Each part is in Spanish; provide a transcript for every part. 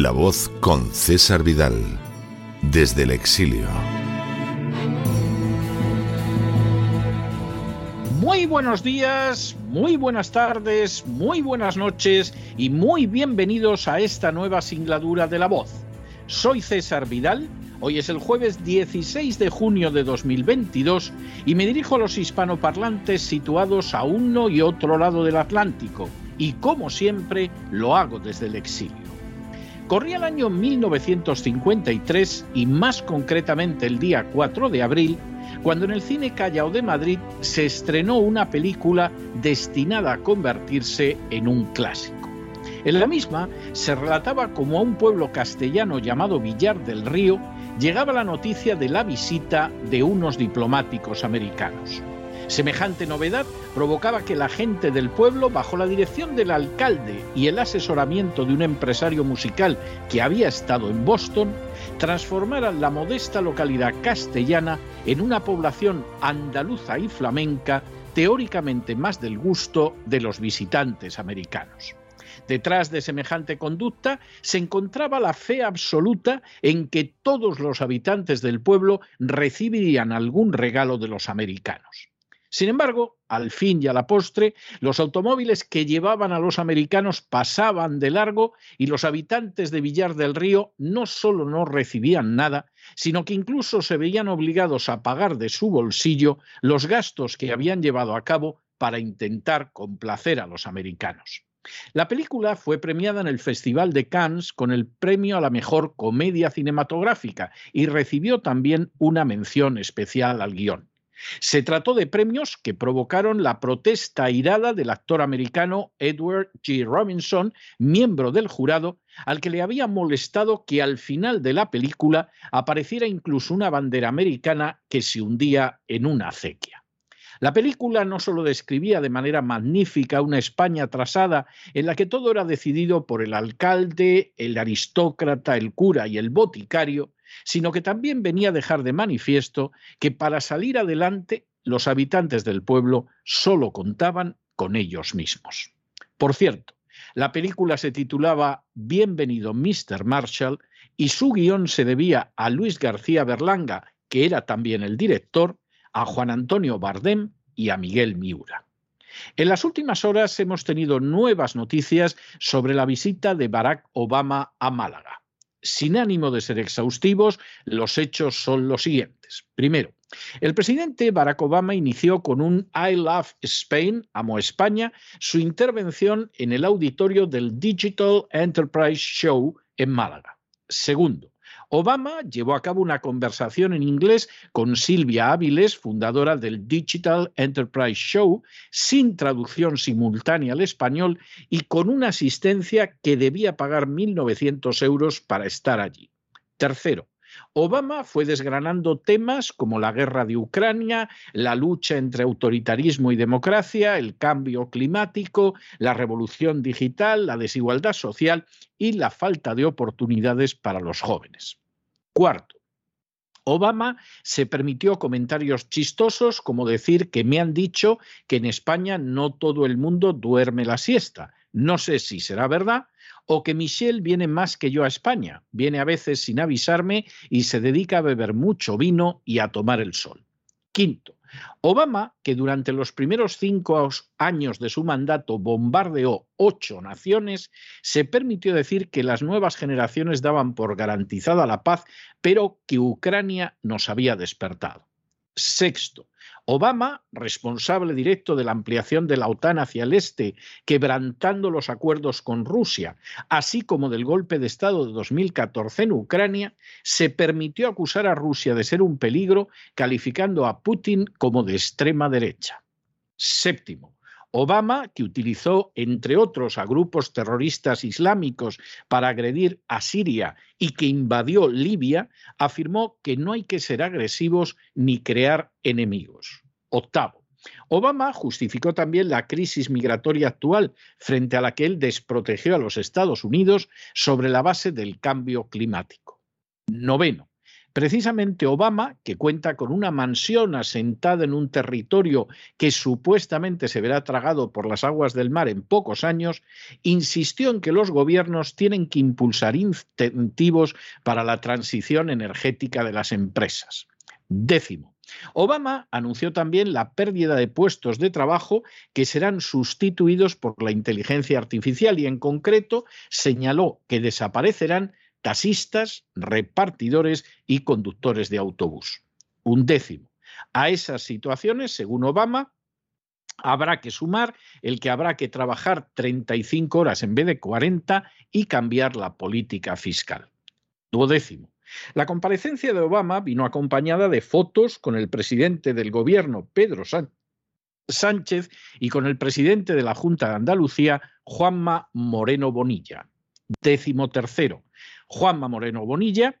La voz con César Vidal, desde el exilio. Muy buenos días, muy buenas tardes, muy buenas noches y muy bienvenidos a esta nueva singladura de La voz. Soy César Vidal. Hoy es el jueves 16 de junio de 2022 y me dirijo a los hispanoparlantes situados a uno y otro lado del Atlántico y como siempre lo hago desde el exilio. Corría el año 1953 y más concretamente el día 4 de abril, cuando en el cine Callao de Madrid se estrenó una película destinada a convertirse en un clásico. En la misma se relataba como a un pueblo castellano llamado Villar del Río llegaba la noticia de la visita de unos diplomáticos americanos. Semejante novedad provocaba que la gente del pueblo, bajo la dirección del alcalde y el asesoramiento de un empresario musical que había estado en Boston, transformaran la modesta localidad castellana en una población andaluza y flamenca teóricamente más del gusto de los visitantes americanos. Detrás de semejante conducta se encontraba la fe absoluta en que todos los habitantes del pueblo recibirían algún regalo de los americanos. Sin embargo, al fin y a la postre, los automóviles que llevaban a los americanos pasaban de largo y los habitantes de Villar del Río no solo no recibían nada, sino que incluso se veían obligados a pagar de su bolsillo los gastos que habían llevado a cabo para intentar complacer a los americanos. La película fue premiada en el Festival de Cannes con el premio a la mejor comedia cinematográfica y recibió también una mención especial al guion. Se trató de premios que provocaron la protesta irada del actor americano Edward G. Robinson, miembro del jurado, al que le había molestado que al final de la película apareciera incluso una bandera americana que se hundía en una acequia. La película no solo describía de manera magnífica una España atrasada en la que todo era decidido por el alcalde, el aristócrata, el cura y el boticario, sino que también venía a dejar de manifiesto que para salir adelante los habitantes del pueblo solo contaban con ellos mismos. Por cierto, la película se titulaba Bienvenido Mr. Marshall y su guion se debía a Luis García Berlanga, que era también el director, a Juan Antonio Bardem y a Miguel Miura. En las últimas horas hemos tenido nuevas noticias sobre la visita de Barack Obama a Málaga. Sin ánimo de ser exhaustivos, los hechos son los siguientes. Primero, el presidente Barack Obama inició con un I Love Spain, amo España, su intervención en el auditorio del Digital Enterprise Show en Málaga. Segundo, Obama llevó a cabo una conversación en inglés con Silvia Áviles, fundadora del Digital Enterprise Show, sin traducción simultánea al español y con una asistencia que debía pagar 1.900 euros para estar allí. Tercero, Obama fue desgranando temas como la guerra de Ucrania, la lucha entre autoritarismo y democracia, el cambio climático, la revolución digital, la desigualdad social y la falta de oportunidades para los jóvenes. Cuarto, Obama se permitió comentarios chistosos como decir que me han dicho que en España no todo el mundo duerme la siesta. No sé si será verdad o que Michelle viene más que yo a España, viene a veces sin avisarme y se dedica a beber mucho vino y a tomar el sol. Quinto, Obama, que durante los primeros cinco años de su mandato bombardeó ocho naciones, se permitió decir que las nuevas generaciones daban por garantizada la paz, pero que Ucrania nos había despertado. Sexto, Obama, responsable directo de la ampliación de la OTAN hacia el este, quebrantando los acuerdos con Rusia, así como del golpe de Estado de 2014 en Ucrania, se permitió acusar a Rusia de ser un peligro, calificando a Putin como de extrema derecha. Séptimo, Obama, que utilizó, entre otros, a grupos terroristas islámicos para agredir a Siria y que invadió Libia, afirmó que no hay que ser agresivos ni crear enemigos. Octavo. Obama justificó también la crisis migratoria actual frente a la que él desprotegió a los Estados Unidos sobre la base del cambio climático. Noveno. Precisamente Obama, que cuenta con una mansión asentada en un territorio que supuestamente se verá tragado por las aguas del mar en pocos años, insistió en que los gobiernos tienen que impulsar incentivos para la transición energética de las empresas. Décimo. Obama anunció también la pérdida de puestos de trabajo que serán sustituidos por la inteligencia artificial y en concreto señaló que desaparecerán taxistas, repartidores y conductores de autobús. Un décimo. A esas situaciones, según Obama, habrá que sumar el que habrá que trabajar 35 horas en vez de 40 y cambiar la política fiscal. Duodécimo. La comparecencia de Obama vino acompañada de fotos con el presidente del gobierno, Pedro Sánchez, y con el presidente de la Junta de Andalucía, Juanma Moreno Bonilla. Décimo tercero. Juanma Moreno Bonilla,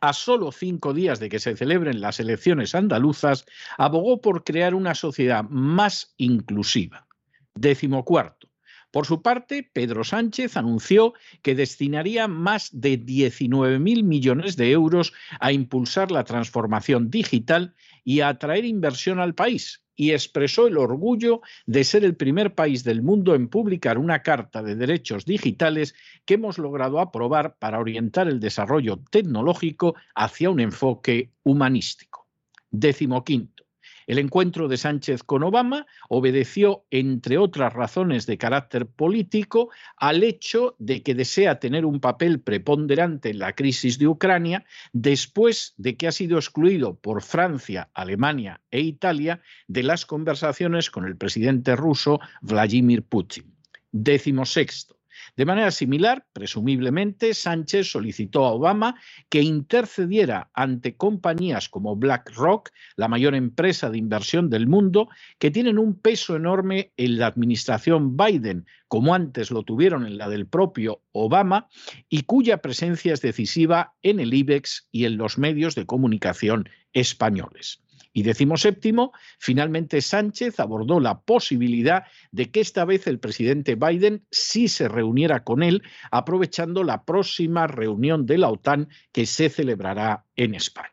a solo cinco días de que se celebren las elecciones andaluzas, abogó por crear una sociedad más inclusiva. Décimo cuarto. Por su parte, Pedro Sánchez anunció que destinaría más de 19.000 millones de euros a impulsar la transformación digital y a atraer inversión al país, y expresó el orgullo de ser el primer país del mundo en publicar una Carta de Derechos Digitales que hemos logrado aprobar para orientar el desarrollo tecnológico hacia un enfoque humanístico. Décimo quinto. El encuentro de Sánchez con Obama obedeció, entre otras razones de carácter político, al hecho de que desea tener un papel preponderante en la crisis de Ucrania después de que ha sido excluido por Francia, Alemania e Italia de las conversaciones con el presidente ruso Vladimir Putin. Décimo sexto. De manera similar, presumiblemente, Sánchez solicitó a Obama que intercediera ante compañías como BlackRock, la mayor empresa de inversión del mundo, que tienen un peso enorme en la administración Biden, como antes lo tuvieron en la del propio Obama, y cuya presencia es decisiva en el IBEX y en los medios de comunicación españoles. Y séptimo, finalmente Sánchez abordó la posibilidad de que esta vez el presidente Biden sí se reuniera con él, aprovechando la próxima reunión de la OTAN que se celebrará en España.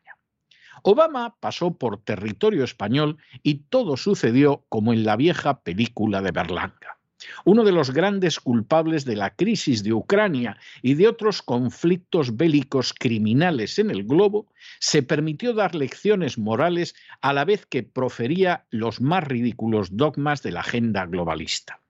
Obama pasó por territorio español y todo sucedió como en la vieja película de Berlanga. Uno de los grandes culpables de la crisis de Ucrania y de otros conflictos bélicos criminales en el globo, se permitió dar lecciones morales a la vez que profería los más ridículos dogmas de la agenda globalista.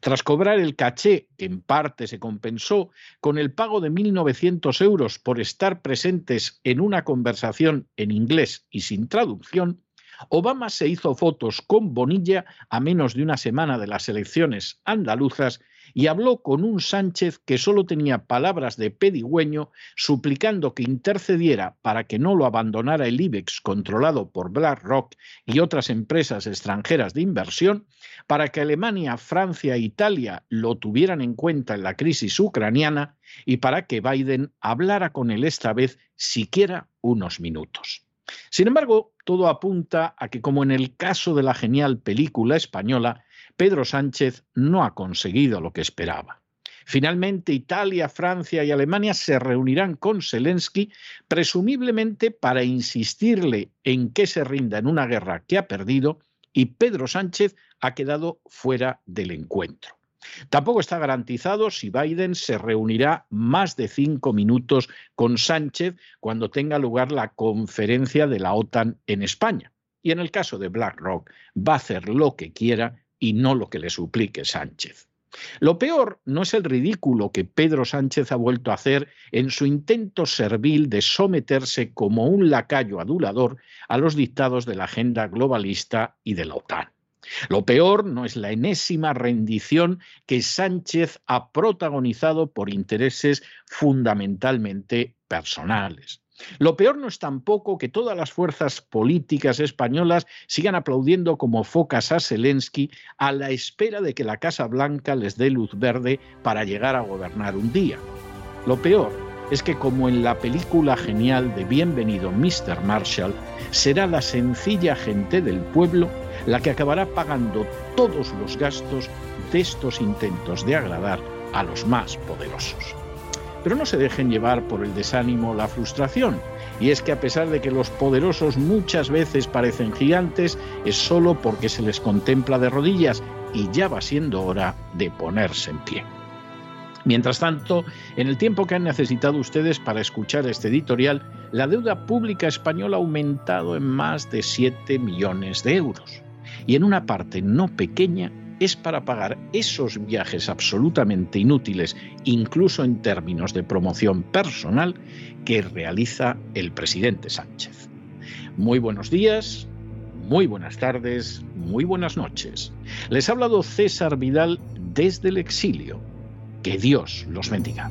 Tras cobrar el caché, que en parte se compensó con el pago de 1.900 euros por estar presentes en una conversación en inglés y sin traducción, Obama se hizo fotos con Bonilla a menos de una semana de las elecciones andaluzas y habló con un Sánchez que solo tenía palabras de pedigüeño, suplicando que intercediera para que no lo abandonara el IBEX controlado por BlackRock y otras empresas extranjeras de inversión, para que Alemania, Francia e Italia lo tuvieran en cuenta en la crisis ucraniana y para que Biden hablara con él esta vez siquiera unos minutos. Sin embargo, todo apunta a que, como en el caso de la genial película española, Pedro Sánchez no ha conseguido lo que esperaba. Finalmente, Italia, Francia y Alemania se reunirán con Zelensky, presumiblemente para insistirle en que se rinda en una guerra que ha perdido, y Pedro Sánchez ha quedado fuera del encuentro. Tampoco está garantizado si Biden se reunirá más de cinco minutos con Sánchez cuando tenga lugar la conferencia de la OTAN en España. Y en el caso de BlackRock, va a hacer lo que quiera y no lo que le suplique Sánchez. Lo peor no es el ridículo que Pedro Sánchez ha vuelto a hacer en su intento servil de someterse como un lacayo adulador a los dictados de la agenda globalista y de la OTAN. Lo peor no es la enésima rendición que Sánchez ha protagonizado por intereses fundamentalmente personales. Lo peor no es tampoco que todas las fuerzas políticas españolas sigan aplaudiendo como focas a Zelensky a la espera de que la Casa Blanca les dé luz verde para llegar a gobernar un día. Lo peor es que como en la película genial de Bienvenido Mr. Marshall, será la sencilla gente del pueblo la que acabará pagando todos los gastos de estos intentos de agradar a los más poderosos. Pero no se dejen llevar por el desánimo la frustración, y es que a pesar de que los poderosos muchas veces parecen gigantes, es solo porque se les contempla de rodillas y ya va siendo hora de ponerse en pie. Mientras tanto, en el tiempo que han necesitado ustedes para escuchar este editorial, la deuda pública española ha aumentado en más de 7 millones de euros y en una parte no pequeña es para pagar esos viajes absolutamente inútiles, incluso en términos de promoción personal, que realiza el presidente Sánchez. Muy buenos días, muy buenas tardes, muy buenas noches. Les ha hablado César Vidal desde el exilio. Que Dios los bendiga.